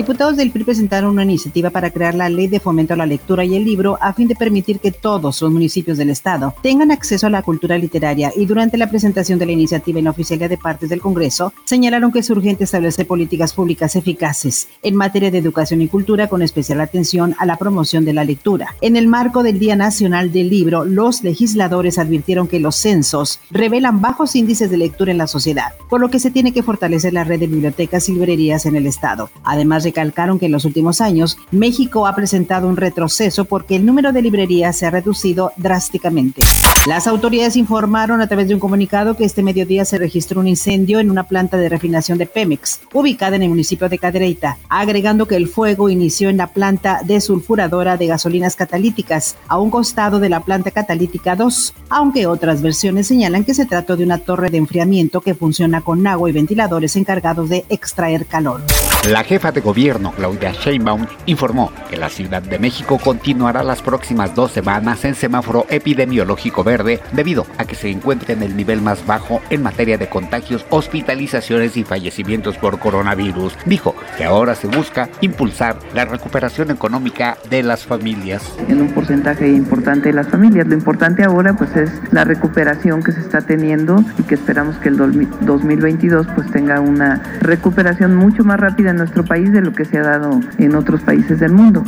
Diputados del PRI presentaron una iniciativa para crear la ley de fomento a la lectura y el libro a fin de permitir que todos los municipios del Estado tengan acceso a la cultura literaria y durante la presentación de la iniciativa en la de partes del Congreso señalaron que es urgente establecer políticas públicas eficaces en materia de educación y cultura con especial atención a la promoción de la lectura. En el marco del Día Nacional del Libro, los legisladores advirtieron que los censos revelan bajos índices de lectura en la sociedad, por lo que se tiene que fortalecer la red de bibliotecas y librerías en el Estado. Además, recalcaron que en los últimos años México ha presentado un retroceso porque el número de librerías se ha reducido drásticamente. Las autoridades informaron a través de un comunicado que este mediodía se registró un incendio en una planta de refinación de Pemex, ubicada en el municipio de Cadereyta, agregando que el fuego inició en la planta desulfuradora de gasolinas catalíticas, a un costado de la planta catalítica 2, aunque otras versiones señalan que se trató de una torre de enfriamiento que funciona con agua y ventiladores encargados de extraer calor. La jefa de gobierno, Claudia Sheinbaum, informó que la Ciudad de México continuará las próximas dos semanas en semáforo epidemiológico verde debido a que se encuentra en el nivel más bajo en materia de contagios, hospitalizaciones y fallecimientos por coronavirus. Dijo que ahora se busca impulsar la recuperación económica de las familias. En un porcentaje importante de las familias. Lo importante ahora pues es la recuperación que se está teniendo y que esperamos que el 2022 pues tenga una recuperación mucho más rápida en nuestro país lo que se ha dado en otros países del mundo.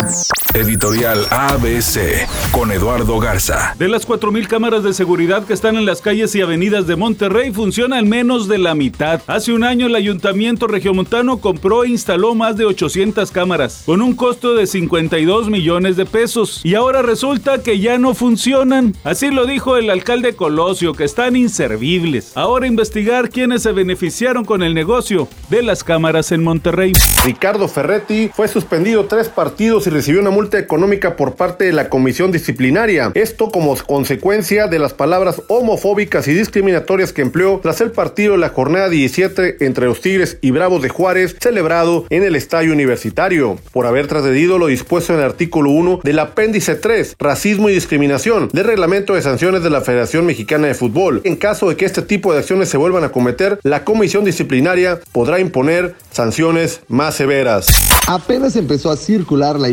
Editorial ABC con Eduardo Garza. De las 4.000 cámaras de seguridad que están en las calles y avenidas de Monterrey, funcionan menos de la mitad. Hace un año el Ayuntamiento Regiomontano compró e instaló más de 800 cámaras, con un costo de 52 millones de pesos. Y ahora resulta que ya no funcionan. Así lo dijo el alcalde Colosio, que están inservibles. Ahora investigar quiénes se beneficiaron con el negocio de las cámaras en Monterrey. Ricardo Ferretti fue suspendido tres partidos y recibió una multa económica por parte de la comisión disciplinaria. Esto como consecuencia de las palabras homofóbicas y discriminatorias que empleó tras el partido de la jornada 17 entre los Tigres y Bravos de Juárez, celebrado en el estadio universitario, por haber trasgredido lo dispuesto en el artículo 1 del apéndice 3, racismo y discriminación, del reglamento de sanciones de la Federación Mexicana de Fútbol. En caso de que este tipo de acciones se vuelvan a cometer, la comisión disciplinaria podrá imponer sanciones más severas. Apenas empezó a circular la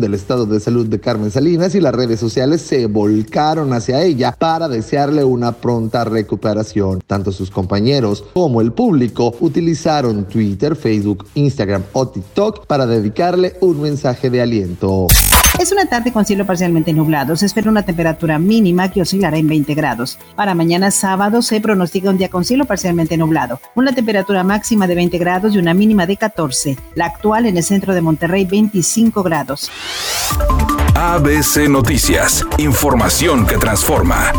del estado de salud de Carmen Salinas y las redes sociales se volcaron hacia ella para desearle una pronta recuperación. Tanto sus compañeros como el público utilizaron Twitter, Facebook, Instagram o TikTok para dedicarle un mensaje de aliento. Es una tarde con cielo parcialmente nublado. Se espera una temperatura mínima que oscilará en 20 grados. Para mañana sábado se pronostica un día con cielo parcialmente nublado. Una temperatura máxima de 20 grados y una mínima de 14. La actual en el centro de Monterrey 25 grados. ABC Noticias. Información que transforma.